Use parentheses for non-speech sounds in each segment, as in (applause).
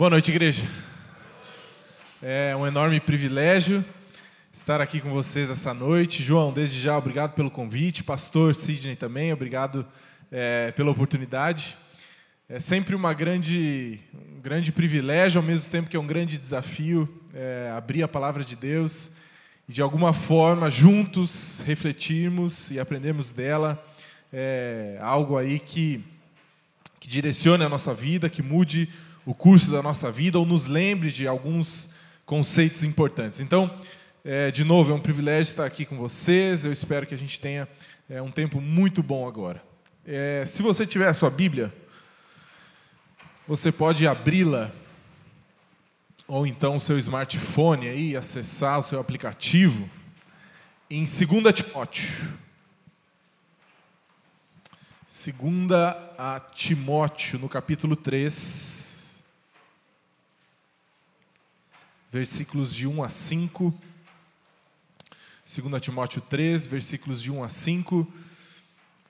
Boa noite, igreja. É um enorme privilégio estar aqui com vocês essa noite. João, desde já, obrigado pelo convite. Pastor Sidney também, obrigado é, pela oportunidade. É sempre uma grande, um grande privilégio, ao mesmo tempo que é um grande desafio, é, abrir a palavra de Deus e, de alguma forma, juntos refletirmos e aprendermos dela é, algo aí que, que direcione a nossa vida, que mude o curso da nossa vida ou nos lembre de alguns conceitos importantes. Então, é, de novo, é um privilégio estar aqui com vocês. Eu espero que a gente tenha é, um tempo muito bom agora. É, se você tiver a sua Bíblia, você pode abri-la ou então o seu smartphone aí, acessar o seu aplicativo em 2 Timóteo. 2 a Timóteo, no capítulo 3. Versículos de 1 a 5. 2 Timóteo 3, versículos de 1 a 5.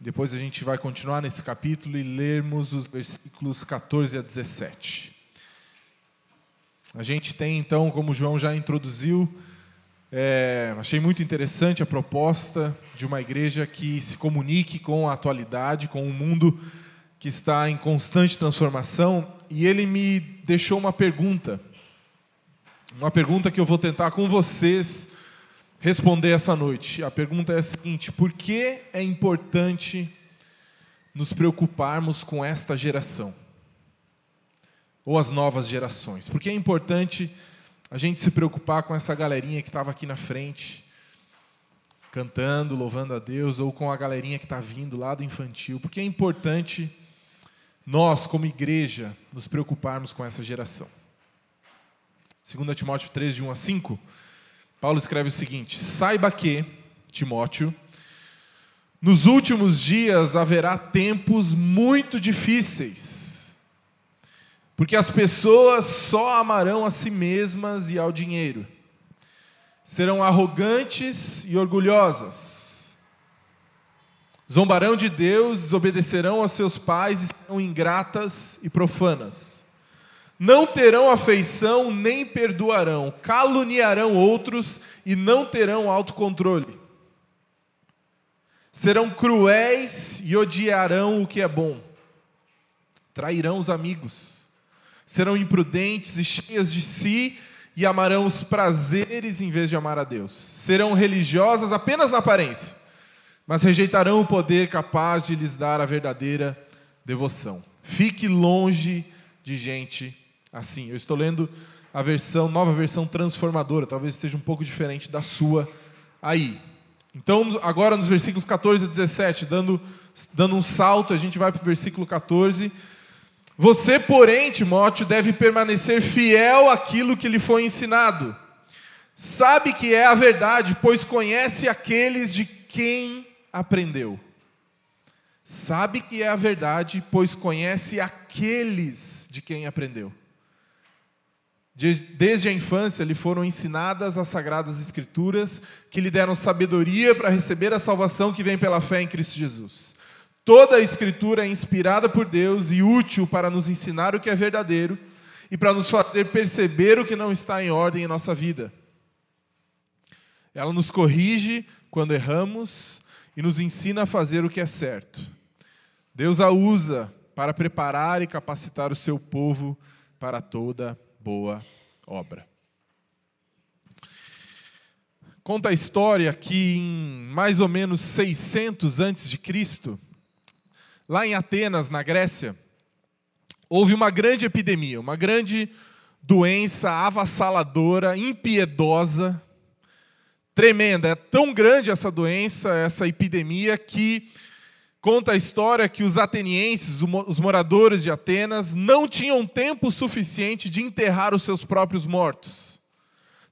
Depois a gente vai continuar nesse capítulo e lermos os versículos 14 a 17. A gente tem então, como o João já introduziu, é, achei muito interessante a proposta de uma igreja que se comunique com a atualidade, com um mundo que está em constante transformação. E ele me deixou uma pergunta uma pergunta que eu vou tentar com vocês responder essa noite. A pergunta é a seguinte: por que é importante nos preocuparmos com esta geração? Ou as novas gerações? Por que é importante a gente se preocupar com essa galerinha que estava aqui na frente, cantando, louvando a Deus, ou com a galerinha que está vindo lá do infantil? Por que é importante nós, como igreja, nos preocuparmos com essa geração? 2 Timóteo 3, de 1 a 5, Paulo escreve o seguinte: Saiba que, Timóteo, nos últimos dias haverá tempos muito difíceis, porque as pessoas só amarão a si mesmas e ao dinheiro, serão arrogantes e orgulhosas, zombarão de Deus, desobedecerão aos seus pais e serão ingratas e profanas não terão afeição nem perdoarão, caluniarão outros e não terão autocontrole. Serão cruéis e odiarão o que é bom. Trairão os amigos. Serão imprudentes e cheias de si e amarão os prazeres em vez de amar a Deus. Serão religiosas apenas na aparência, mas rejeitarão o poder capaz de lhes dar a verdadeira devoção. Fique longe de gente assim. Eu estou lendo a versão, nova versão transformadora, talvez esteja um pouco diferente da sua aí. Então, agora nos versículos 14 a 17, dando, dando um salto, a gente vai para o versículo 14. Você, porém, Timóteo, deve permanecer fiel àquilo que lhe foi ensinado. Sabe que é a verdade, pois conhece aqueles de quem aprendeu. Sabe que é a verdade, pois conhece aqueles de quem aprendeu. Desde a infância lhe foram ensinadas as sagradas escrituras, que lhe deram sabedoria para receber a salvação que vem pela fé em Cristo Jesus. Toda a escritura é inspirada por Deus e útil para nos ensinar o que é verdadeiro e para nos fazer perceber o que não está em ordem em nossa vida. Ela nos corrige quando erramos e nos ensina a fazer o que é certo. Deus a usa para preparar e capacitar o seu povo para toda a boa obra. Conta a história que em mais ou menos 600 antes de Cristo, lá em Atenas, na Grécia, houve uma grande epidemia, uma grande doença avassaladora, impiedosa, tremenda. É tão grande essa doença, essa epidemia, que Conta a história que os atenienses, os moradores de Atenas, não tinham tempo suficiente de enterrar os seus próprios mortos.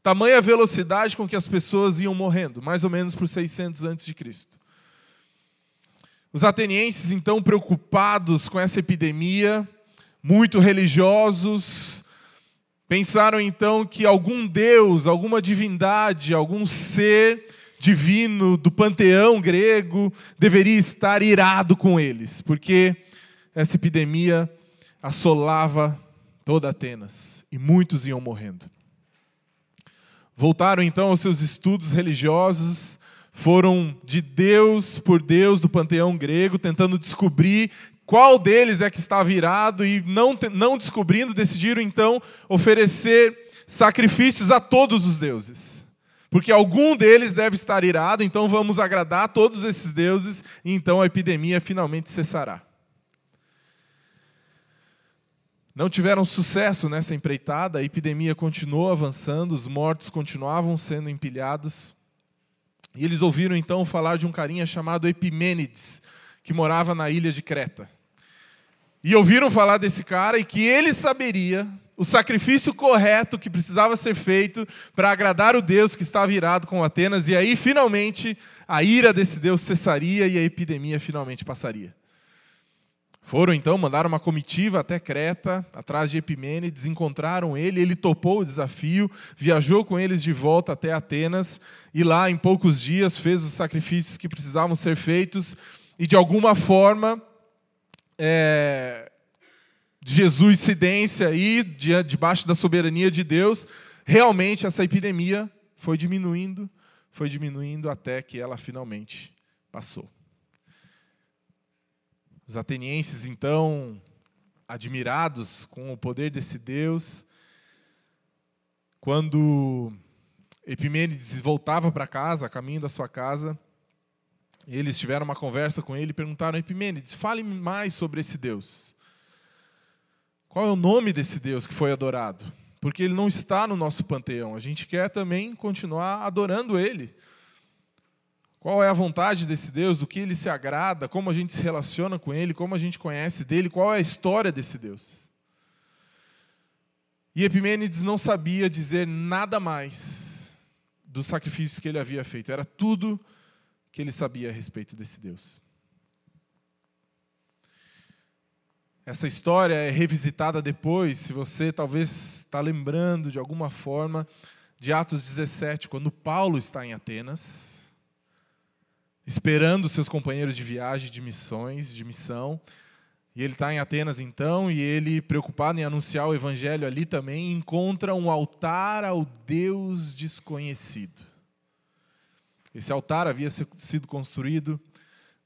Tamanha velocidade com que as pessoas iam morrendo, mais ou menos por 600 a.C. Os atenienses, então, preocupados com essa epidemia, muito religiosos, pensaram então que algum deus, alguma divindade, algum ser divino do panteão grego deveria estar irado com eles, porque essa epidemia assolava toda Atenas, e muitos iam morrendo. Voltaram então aos seus estudos religiosos, foram de Deus por Deus do panteão grego, tentando descobrir qual deles é que estava irado, e não, não descobrindo, decidiram então oferecer sacrifícios a todos os deuses. Porque algum deles deve estar irado, então vamos agradar todos esses deuses, e então a epidemia finalmente cessará. Não tiveram sucesso nessa empreitada, a epidemia continuou avançando, os mortos continuavam sendo empilhados. E eles ouviram então falar de um carinha chamado Epimênides, que morava na ilha de Creta. E ouviram falar desse cara e que ele saberia o sacrifício correto que precisava ser feito para agradar o Deus que estava irado com Atenas, e aí finalmente a ira desse Deus cessaria e a epidemia finalmente passaria. Foram então, mandaram uma comitiva até Creta, atrás de Epimênides, encontraram ele, ele topou o desafio, viajou com eles de volta até Atenas e lá, em poucos dias, fez os sacrifícios que precisavam ser feitos e, de alguma forma, é, Jesus Cidência aí, debaixo da soberania de Deus, realmente essa epidemia foi diminuindo, foi diminuindo até que ela finalmente passou. Os atenienses, então, admirados com o poder desse Deus, quando Epimênides voltava para casa, a caminho da sua casa, eles tiveram uma conversa com ele e perguntaram: Epimênides, fale mais sobre esse Deus. Qual é o nome desse Deus que foi adorado? Porque ele não está no nosso panteão. A gente quer também continuar adorando ele. Qual é a vontade desse Deus, do que ele se agrada, como a gente se relaciona com ele, como a gente conhece dele, qual é a história desse Deus. E Epimênides não sabia dizer nada mais dos sacrifícios que ele havia feito, era tudo que ele sabia a respeito desse Deus. Essa história é revisitada depois, se você talvez está lembrando de alguma forma, de Atos 17, quando Paulo está em Atenas esperando seus companheiros de viagem, de missões, de missão. E ele está em Atenas então, e ele, preocupado em anunciar o evangelho ali também, encontra um altar ao Deus desconhecido. Esse altar havia sido construído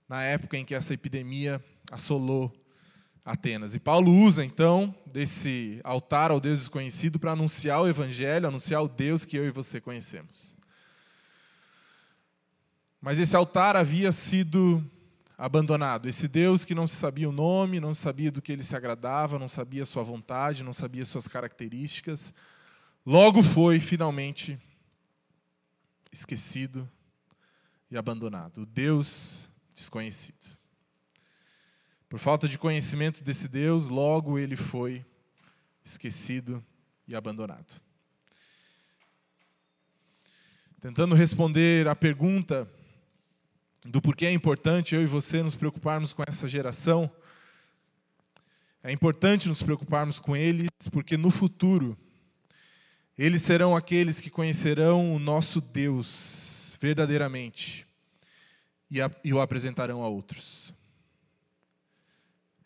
na época em que essa epidemia assolou Atenas. E Paulo usa então desse altar ao Deus desconhecido para anunciar o evangelho, anunciar o Deus que eu e você conhecemos. Mas esse altar havia sido abandonado. Esse Deus que não se sabia o nome, não sabia do que ele se agradava, não sabia sua vontade, não sabia suas características, logo foi finalmente esquecido e abandonado. O Deus desconhecido. Por falta de conhecimento desse Deus, logo ele foi esquecido e abandonado. Tentando responder à pergunta do porquê é importante eu e você nos preocuparmos com essa geração. É importante nos preocuparmos com eles, porque no futuro eles serão aqueles que conhecerão o nosso Deus verdadeiramente e, a, e o apresentarão a outros.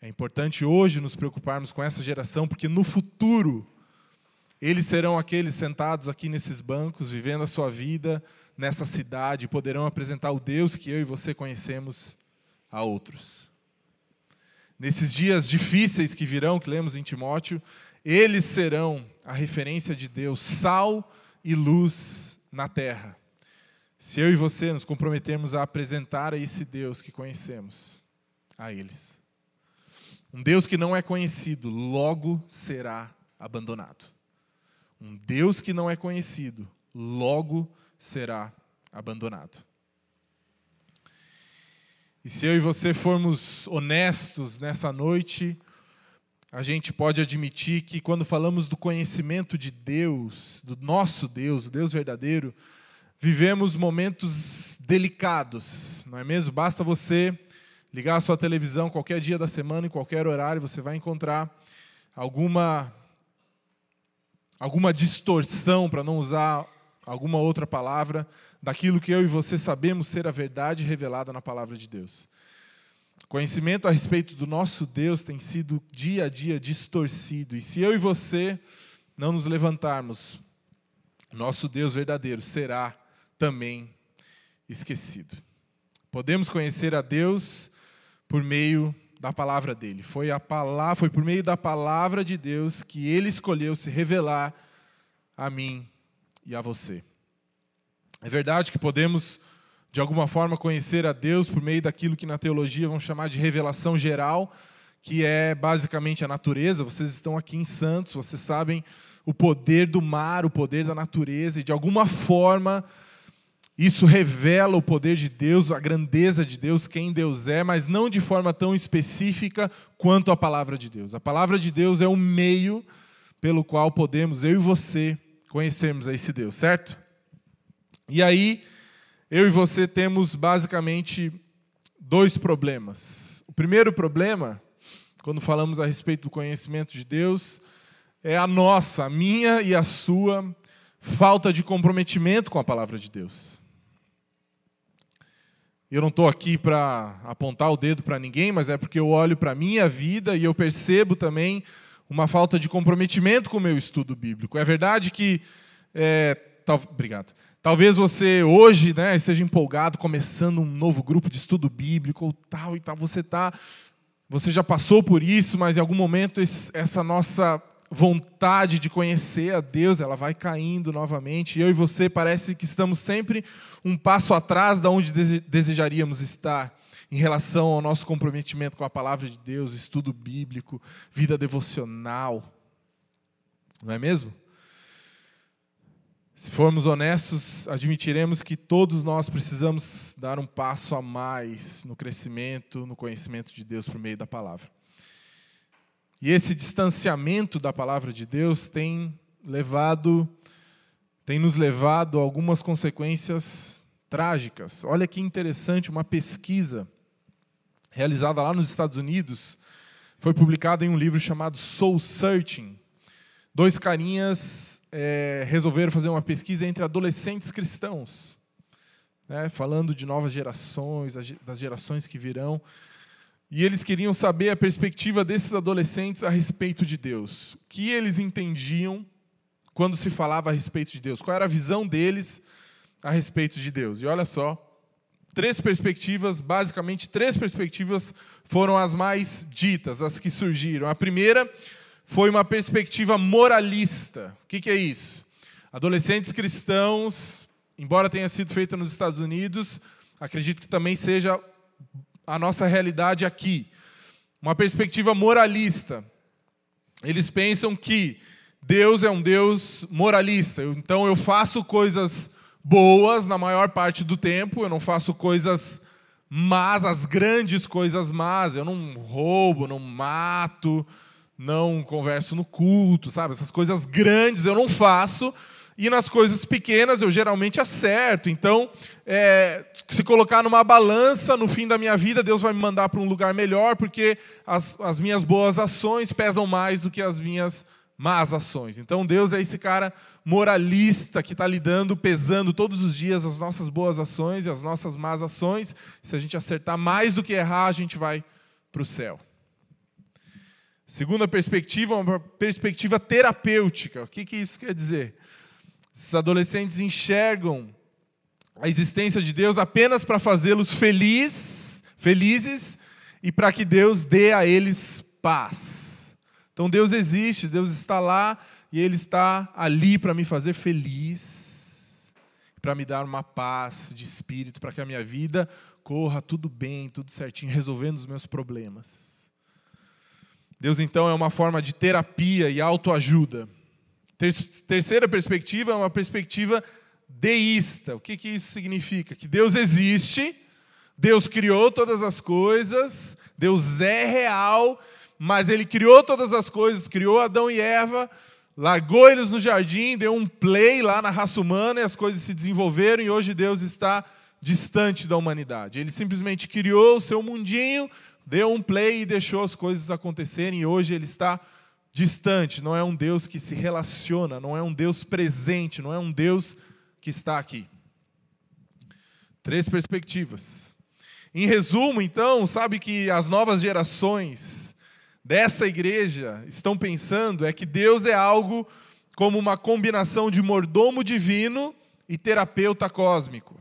É importante hoje nos preocuparmos com essa geração, porque no futuro eles serão aqueles sentados aqui nesses bancos, vivendo a sua vida, nessa cidade poderão apresentar o Deus que eu e você conhecemos a outros. Nesses dias difíceis que virão, que lemos em Timóteo, eles serão a referência de Deus, sal e luz na terra. Se eu e você nos comprometermos a apresentar a esse Deus que conhecemos a eles. Um Deus que não é conhecido, logo será abandonado. Um Deus que não é conhecido, logo será abandonado. E se eu e você formos honestos nessa noite, a gente pode admitir que quando falamos do conhecimento de Deus, do nosso Deus, o Deus verdadeiro, vivemos momentos delicados, não é mesmo? Basta você ligar a sua televisão qualquer dia da semana, em qualquer horário, você vai encontrar alguma alguma distorção, para não usar alguma outra palavra daquilo que eu e você sabemos ser a verdade revelada na palavra de Deus. Conhecimento a respeito do nosso Deus tem sido dia a dia distorcido. E se eu e você não nos levantarmos, nosso Deus verdadeiro será também esquecido. Podemos conhecer a Deus por meio da palavra dele. Foi a palavra, foi por meio da palavra de Deus que ele escolheu se revelar a mim e a você. É verdade que podemos de alguma forma conhecer a Deus por meio daquilo que na teologia vão chamar de revelação geral, que é basicamente a natureza. Vocês estão aqui em Santos, vocês sabem o poder do mar, o poder da natureza, e de alguma forma isso revela o poder de Deus, a grandeza de Deus, quem Deus é, mas não de forma tão específica quanto a palavra de Deus. A palavra de Deus é o meio pelo qual podemos, eu e você, conhecermos a esse Deus, certo? E aí, eu e você temos basicamente dois problemas. O primeiro problema, quando falamos a respeito do conhecimento de Deus, é a nossa, a minha e a sua falta de comprometimento com a palavra de Deus. Eu não estou aqui para apontar o dedo para ninguém, mas é porque eu olho para a minha vida e eu percebo também uma falta de comprometimento com o meu estudo bíblico. É verdade que. É, tal, obrigado. Talvez você hoje né, esteja empolgado, começando um novo grupo de estudo bíblico ou tal e tal. Você tá, você já passou por isso, mas em algum momento essa nossa vontade de conhecer a Deus, ela vai caindo novamente. Eu e você parece que estamos sempre um passo atrás da onde desejaríamos estar em relação ao nosso comprometimento com a palavra de Deus, estudo bíblico, vida devocional. Não é mesmo? Se formos honestos, admitiremos que todos nós precisamos dar um passo a mais no crescimento, no conhecimento de Deus por meio da palavra. E esse distanciamento da palavra de Deus tem levado, tem nos levado a algumas consequências trágicas. Olha que interessante, uma pesquisa realizada lá nos Estados Unidos foi publicada em um livro chamado Soul Searching. Dois carinhas é, resolveram fazer uma pesquisa entre adolescentes cristãos, né, falando de novas gerações, das gerações que virão. E eles queriam saber a perspectiva desses adolescentes a respeito de Deus. O que eles entendiam quando se falava a respeito de Deus? Qual era a visão deles a respeito de Deus? E olha só, três perspectivas, basicamente três perspectivas foram as mais ditas, as que surgiram. A primeira foi uma perspectiva moralista. O que, é isso? Adolescentes cristãos, embora tenha sido feita nos Estados Unidos, acredito que também seja a nossa realidade aqui. Uma perspectiva moralista. Eles pensam que Deus é um Deus moralista. Então eu faço coisas boas na maior parte do tempo, eu não faço coisas más, as grandes coisas más. Eu não roubo, não mato, não converso no culto, sabe? Essas coisas grandes eu não faço e nas coisas pequenas eu geralmente acerto. Então, é, se colocar numa balança no fim da minha vida, Deus vai me mandar para um lugar melhor, porque as, as minhas boas ações pesam mais do que as minhas más ações. Então, Deus é esse cara moralista que está lidando, pesando todos os dias as nossas boas ações e as nossas más ações. Se a gente acertar mais do que errar, a gente vai para o céu. Segunda perspectiva, uma perspectiva terapêutica. O que, que isso quer dizer? Esses adolescentes enxergam a existência de Deus apenas para fazê-los feliz, felizes e para que Deus dê a eles paz. Então Deus existe, Deus está lá e Ele está ali para me fazer feliz, para me dar uma paz de espírito, para que a minha vida corra tudo bem, tudo certinho, resolvendo os meus problemas. Deus então é uma forma de terapia e autoajuda. Terceira perspectiva é uma perspectiva deísta. O que, que isso significa? Que Deus existe, Deus criou todas as coisas, Deus é real, mas Ele criou todas as coisas, criou Adão e Eva, largou eles no jardim, deu um play lá na raça humana e as coisas se desenvolveram e hoje Deus está distante da humanidade. Ele simplesmente criou o seu mundinho, deu um play e deixou as coisas acontecerem e hoje Ele está distante, não é um Deus que se relaciona, não é um Deus presente, não é um Deus que está aqui. Três perspectivas. Em resumo, então, sabe que as novas gerações dessa igreja estão pensando é que Deus é algo como uma combinação de mordomo divino e terapeuta cósmico.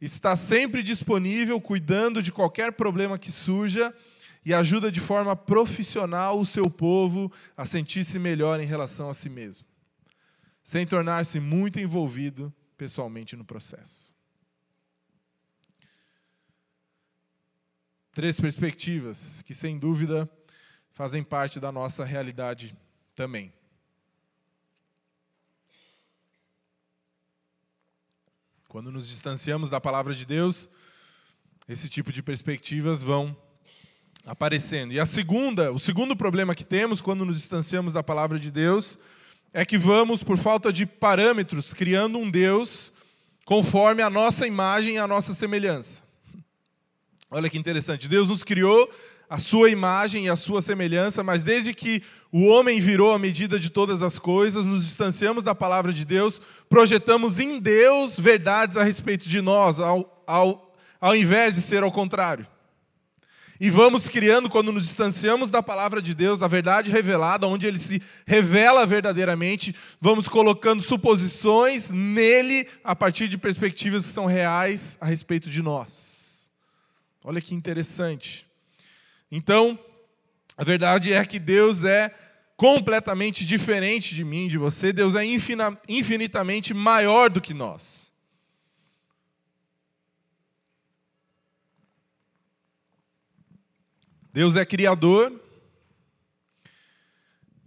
Está sempre disponível, cuidando de qualquer problema que surja e ajuda de forma profissional o seu povo a sentir-se melhor em relação a si mesmo, sem tornar-se muito envolvido pessoalmente no processo. Três perspectivas que, sem dúvida, fazem parte da nossa realidade também. Quando nos distanciamos da palavra de Deus, esse tipo de perspectivas vão aparecendo. E a segunda, o segundo problema que temos quando nos distanciamos da palavra de Deus é que vamos, por falta de parâmetros, criando um Deus conforme a nossa imagem e a nossa semelhança. Olha que interessante. Deus nos criou a sua imagem e a sua semelhança, mas desde que o homem virou a medida de todas as coisas, nos distanciamos da palavra de Deus, projetamos em Deus verdades a respeito de nós, ao, ao, ao invés de ser ao contrário. E vamos criando, quando nos distanciamos da palavra de Deus, da verdade revelada, onde ele se revela verdadeiramente, vamos colocando suposições nele a partir de perspectivas que são reais a respeito de nós. Olha que interessante. Então, a verdade é que Deus é completamente diferente de mim, de você. Deus é infinitamente maior do que nós. Deus é criador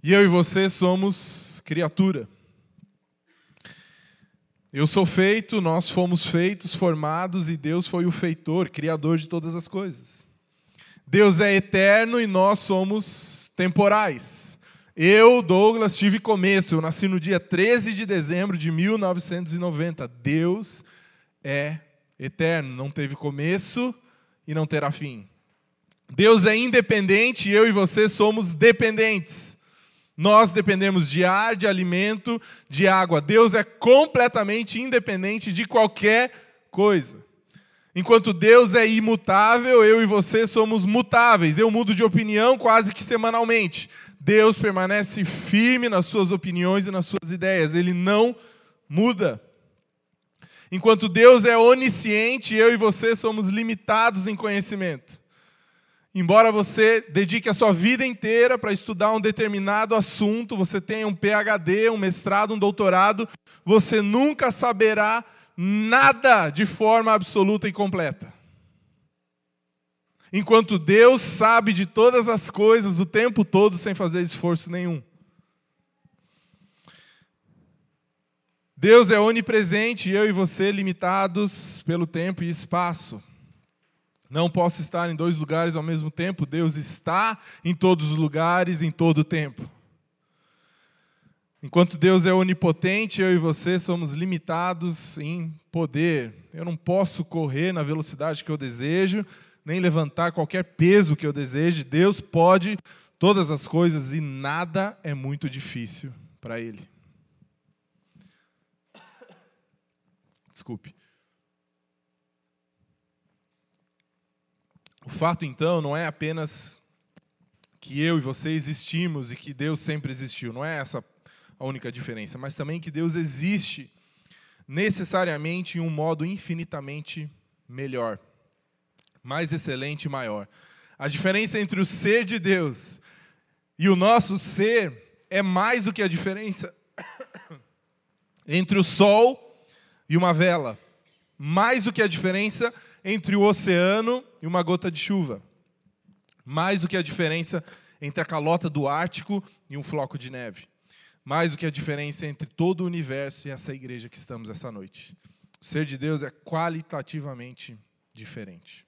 e eu e você somos criatura. Eu sou feito, nós fomos feitos, formados, e Deus foi o feitor, criador de todas as coisas. Deus é eterno e nós somos temporais. Eu, Douglas, tive começo. Eu nasci no dia 13 de dezembro de 1990. Deus é eterno, não teve começo e não terá fim. Deus é independente e eu e você somos dependentes. Nós dependemos de ar, de alimento, de água. Deus é completamente independente de qualquer coisa. Enquanto Deus é imutável, eu e você somos mutáveis. Eu mudo de opinião quase que semanalmente. Deus permanece firme nas suas opiniões e nas suas ideias. Ele não muda. Enquanto Deus é onisciente, eu e você somos limitados em conhecimento. Embora você dedique a sua vida inteira para estudar um determinado assunto, você tenha um PhD, um mestrado, um doutorado, você nunca saberá nada de forma absoluta e completa. Enquanto Deus sabe de todas as coisas o tempo todo sem fazer esforço nenhum. Deus é onipresente eu e você limitados pelo tempo e espaço. Não posso estar em dois lugares ao mesmo tempo. Deus está em todos os lugares, em todo o tempo. Enquanto Deus é onipotente, eu e você somos limitados em poder. Eu não posso correr na velocidade que eu desejo, nem levantar qualquer peso que eu deseje. Deus pode todas as coisas e nada é muito difícil para Ele. Desculpe. O fato, então, não é apenas que eu e você existimos e que Deus sempre existiu, não é essa a única diferença, mas também que Deus existe necessariamente em um modo infinitamente melhor, mais excelente e maior. A diferença entre o ser de Deus e o nosso ser é mais do que a diferença (coughs) entre o sol e uma vela, mais do que a diferença entre o oceano e uma gota de chuva. Mais do que a diferença entre a calota do Ártico e um floco de neve. Mais do que a diferença entre todo o universo e essa igreja que estamos essa noite. O ser de Deus é qualitativamente diferente.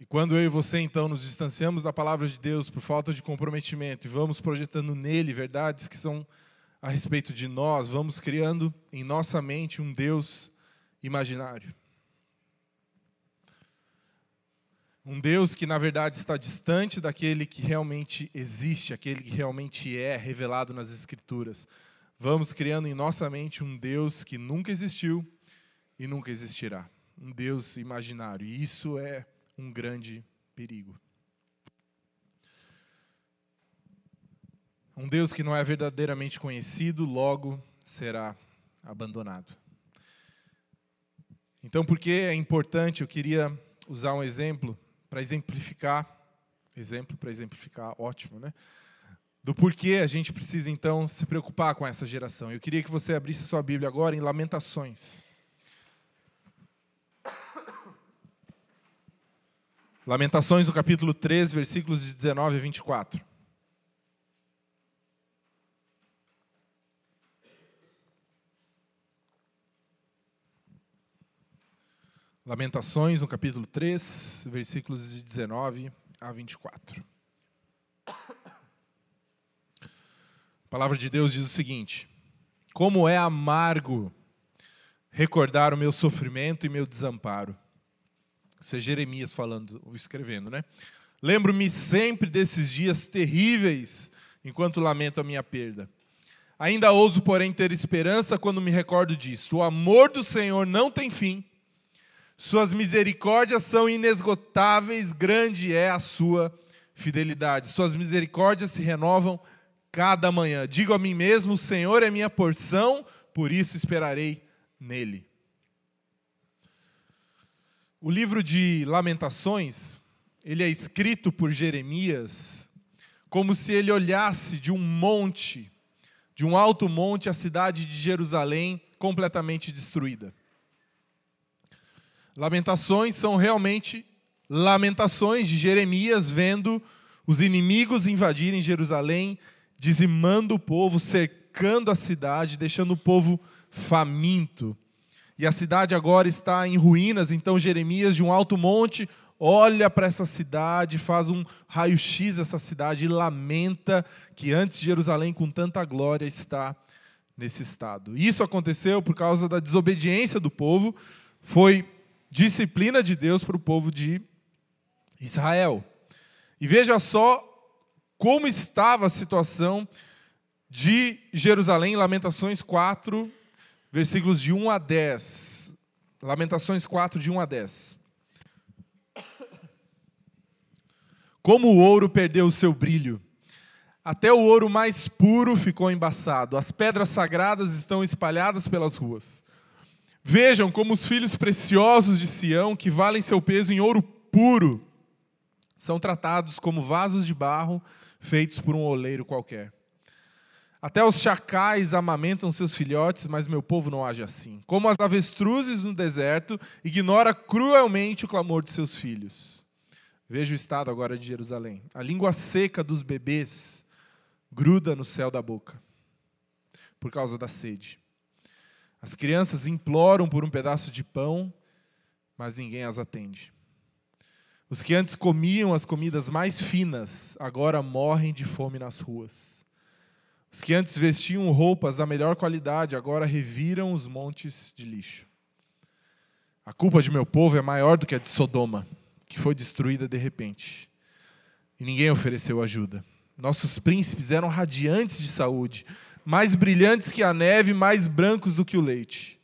E quando eu e você então nos distanciamos da palavra de Deus por falta de comprometimento e vamos projetando nele verdades que são a respeito de nós, vamos criando em nossa mente um Deus imaginário. Um Deus que, na verdade, está distante daquele que realmente existe, aquele que realmente é revelado nas Escrituras. Vamos criando em nossa mente um Deus que nunca existiu e nunca existirá. um Deus imaginário. E isso é um grande perigo. Um Deus que não é verdadeiramente conhecido, logo será abandonado. Então, por que é importante? Eu queria usar um exemplo para exemplificar, exemplo para exemplificar, ótimo, né? Do porquê a gente precisa então se preocupar com essa geração. Eu queria que você abrisse sua Bíblia agora em Lamentações. Lamentações, no capítulo 3, versículos de 19 a 24. Lamentações, no capítulo 3, versículos de 19 a 24. A palavra de Deus diz o seguinte: Como é amargo recordar o meu sofrimento e meu desamparo. Isso é Jeremias falando, escrevendo, né? Lembro-me sempre desses dias terríveis enquanto lamento a minha perda. Ainda ouso, porém, ter esperança quando me recordo disto. O amor do Senhor não tem fim suas misericórdias são inesgotáveis, grande é a sua fidelidade. Suas misericórdias se renovam cada manhã. Digo a mim mesmo: o Senhor é minha porção, por isso esperarei nele. O livro de Lamentações, ele é escrito por Jeremias como se ele olhasse de um monte, de um alto monte, a cidade de Jerusalém completamente destruída. Lamentações são realmente lamentações de Jeremias vendo os inimigos invadirem Jerusalém, dizimando o povo, cercando a cidade, deixando o povo faminto. E a cidade agora está em ruínas, então Jeremias, de um alto monte, olha para essa cidade, faz um raio-x dessa cidade e lamenta que antes Jerusalém, com tanta glória, está nesse estado. Isso aconteceu por causa da desobediência do povo, foi disciplina de Deus para o povo de Israel. E veja só como estava a situação de Jerusalém, Lamentações 4, versículos de 1 a 10. Lamentações 4, de 1 a 10. Como o ouro perdeu o seu brilho, até o ouro mais puro ficou embaçado, as pedras sagradas estão espalhadas pelas ruas. Vejam como os filhos preciosos de Sião, que valem seu peso em ouro puro, são tratados como vasos de barro feitos por um oleiro qualquer. Até os chacais amamentam seus filhotes, mas meu povo não age assim. Como as avestruzes no deserto, ignora cruelmente o clamor de seus filhos. Veja o estado agora de Jerusalém. A língua seca dos bebês gruda no céu da boca, por causa da sede. As crianças imploram por um pedaço de pão, mas ninguém as atende. Os que antes comiam as comidas mais finas, agora morrem de fome nas ruas. Os que antes vestiam roupas da melhor qualidade, agora reviram os montes de lixo. A culpa de meu povo é maior do que a de Sodoma, que foi destruída de repente. E ninguém ofereceu ajuda. Nossos príncipes eram radiantes de saúde, mais brilhantes que a neve, mais brancos do que o leite.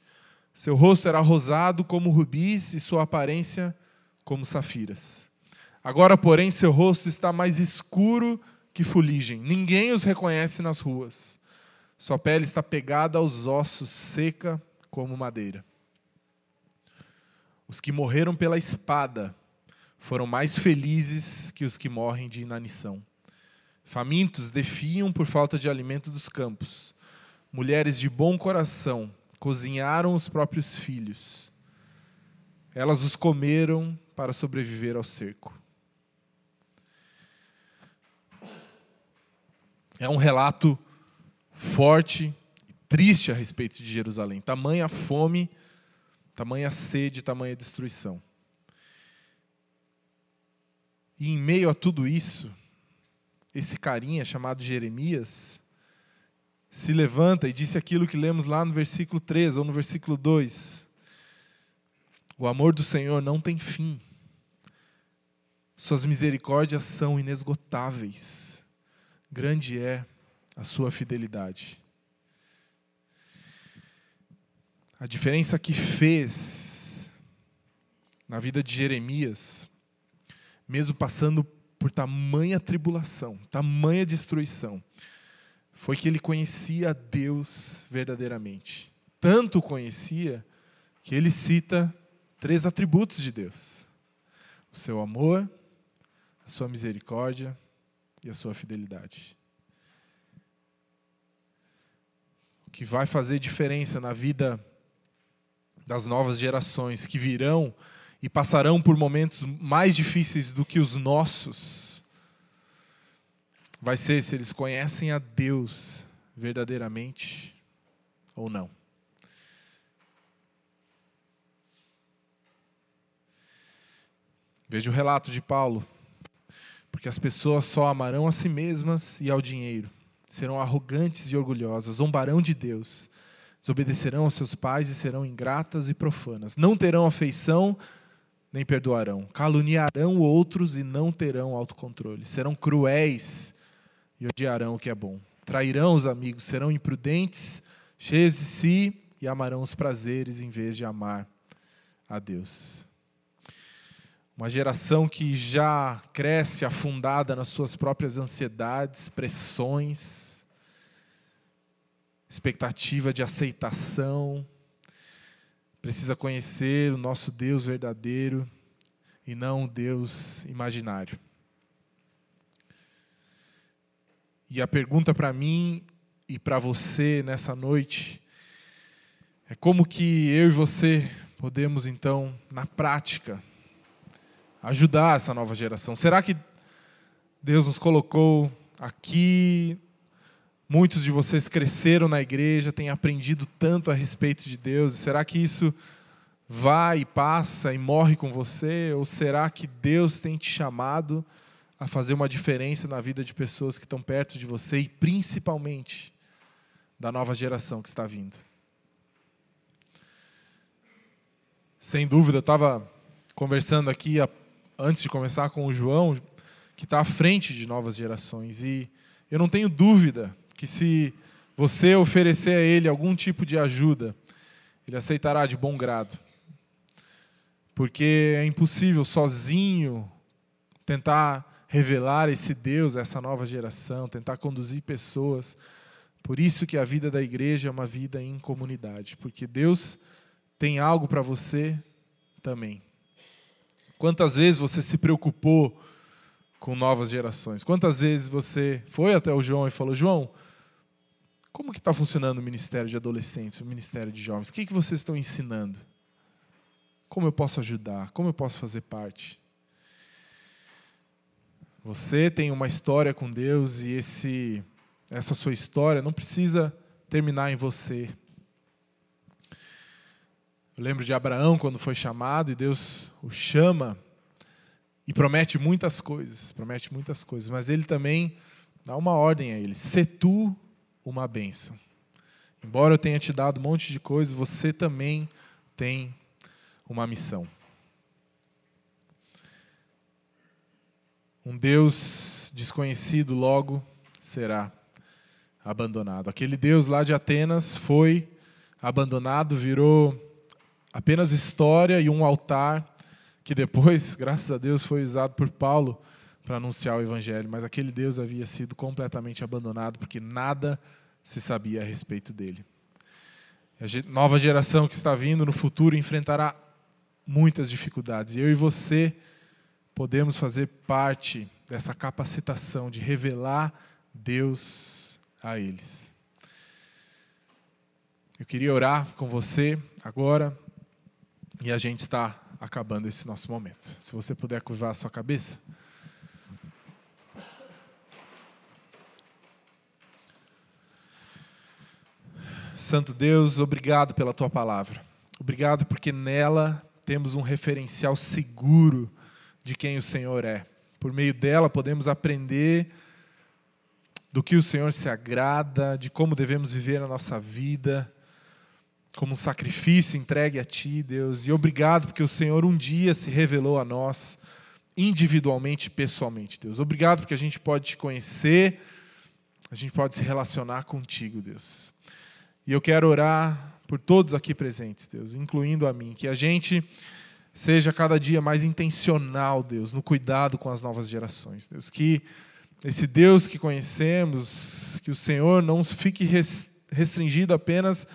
Seu rosto era rosado como rubis e sua aparência como safiras. Agora, porém, seu rosto está mais escuro que fuligem. Ninguém os reconhece nas ruas. Sua pele está pegada aos ossos, seca como madeira. Os que morreram pela espada foram mais felizes que os que morrem de inanição. Famintos defiam por falta de alimento dos campos. Mulheres de bom coração cozinharam os próprios filhos. Elas os comeram para sobreviver ao cerco. É um relato forte e triste a respeito de Jerusalém. Tamanha fome, tamanha sede, tamanha destruição. E em meio a tudo isso, esse carinha chamado Jeremias se levanta e disse aquilo que lemos lá no versículo 3 ou no versículo 2. O amor do Senhor não tem fim. Suas misericórdias são inesgotáveis. Grande é a sua fidelidade. A diferença que fez na vida de Jeremias, mesmo passando por tamanha tribulação, tamanha destruição, foi que ele conhecia Deus verdadeiramente. Tanto conhecia que ele cita três atributos de Deus: o seu amor, a sua misericórdia e a sua fidelidade. O que vai fazer diferença na vida das novas gerações que virão e passarão por momentos mais difíceis do que os nossos, vai ser se eles conhecem a Deus verdadeiramente ou não. Veja o relato de Paulo. Porque as pessoas só amarão a si mesmas e ao dinheiro, serão arrogantes e orgulhosas, zombarão de Deus, desobedecerão aos seus pais e serão ingratas e profanas, não terão afeição nem perdoarão. Caluniarão outros e não terão autocontrole. Serão cruéis e odiarão o que é bom. Trairão os amigos, serão imprudentes, cheios de si e amarão os prazeres em vez de amar a Deus. Uma geração que já cresce afundada nas suas próprias ansiedades, pressões, expectativa de aceitação, precisa conhecer o nosso Deus verdadeiro e não o Deus imaginário. E a pergunta para mim e para você nessa noite é como que eu e você podemos então, na prática, ajudar essa nova geração. Será que Deus nos colocou aqui Muitos de vocês cresceram na igreja, têm aprendido tanto a respeito de Deus. Será que isso vai e passa e morre com você? Ou será que Deus tem te chamado a fazer uma diferença na vida de pessoas que estão perto de você e principalmente da nova geração que está vindo? Sem dúvida, eu estava conversando aqui antes de começar com o João, que está à frente de novas gerações, e eu não tenho dúvida que se você oferecer a ele algum tipo de ajuda, ele aceitará de bom grado. Porque é impossível sozinho tentar revelar esse Deus essa nova geração, tentar conduzir pessoas. Por isso que a vida da igreja é uma vida em comunidade, porque Deus tem algo para você também. Quantas vezes você se preocupou com novas gerações? Quantas vezes você foi até o João e falou: João, como que está funcionando o ministério de adolescentes, o ministério de jovens? O que, que vocês estão ensinando? Como eu posso ajudar? Como eu posso fazer parte? Você tem uma história com Deus e esse, essa sua história não precisa terminar em você. Eu lembro de Abraão quando foi chamado e Deus o chama e promete muitas coisas, promete muitas coisas, mas ele também dá uma ordem a ele: se tu uma bênção. Embora eu tenha te dado um monte de coisas, você também tem uma missão. Um Deus desconhecido logo será abandonado. Aquele Deus lá de Atenas foi abandonado, virou apenas história e um altar que depois, (laughs) graças a Deus, foi usado por Paulo para anunciar o evangelho, mas aquele Deus havia sido completamente abandonado porque nada se sabia a respeito dele. A nova geração que está vindo no futuro enfrentará muitas dificuldades. E eu e você podemos fazer parte dessa capacitação de revelar Deus a eles. Eu queria orar com você agora e a gente está acabando esse nosso momento. Se você puder curvar a sua cabeça. Santo Deus, obrigado pela tua palavra. Obrigado porque nela temos um referencial seguro de quem o Senhor é. Por meio dela podemos aprender do que o Senhor se agrada, de como devemos viver a nossa vida, como um sacrifício entregue a Ti, Deus. E obrigado porque o Senhor um dia se revelou a nós individualmente pessoalmente, Deus. Obrigado porque a gente pode te conhecer, a gente pode se relacionar contigo, Deus. E eu quero orar por todos aqui presentes, Deus, incluindo a mim, que a gente seja cada dia mais intencional, Deus, no cuidado com as novas gerações, Deus. Que esse Deus que conhecemos, que o Senhor não fique restringido apenas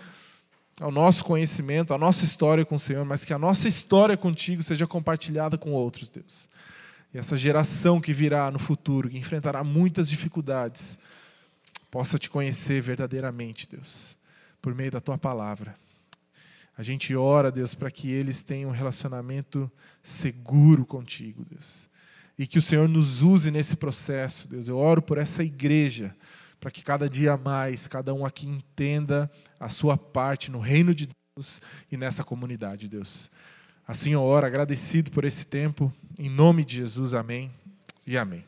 ao nosso conhecimento, à nossa história com o Senhor, mas que a nossa história contigo seja compartilhada com outros, Deus. E essa geração que virá no futuro, que enfrentará muitas dificuldades, possa te conhecer verdadeiramente, Deus, por meio da tua palavra. A gente ora, Deus, para que eles tenham um relacionamento seguro contigo, Deus. E que o Senhor nos use nesse processo, Deus. Eu oro por essa igreja para que cada dia mais cada um aqui entenda a sua parte no reino de Deus e nessa comunidade, Deus. Assim eu oro, agradecido por esse tempo, em nome de Jesus, amém e amém.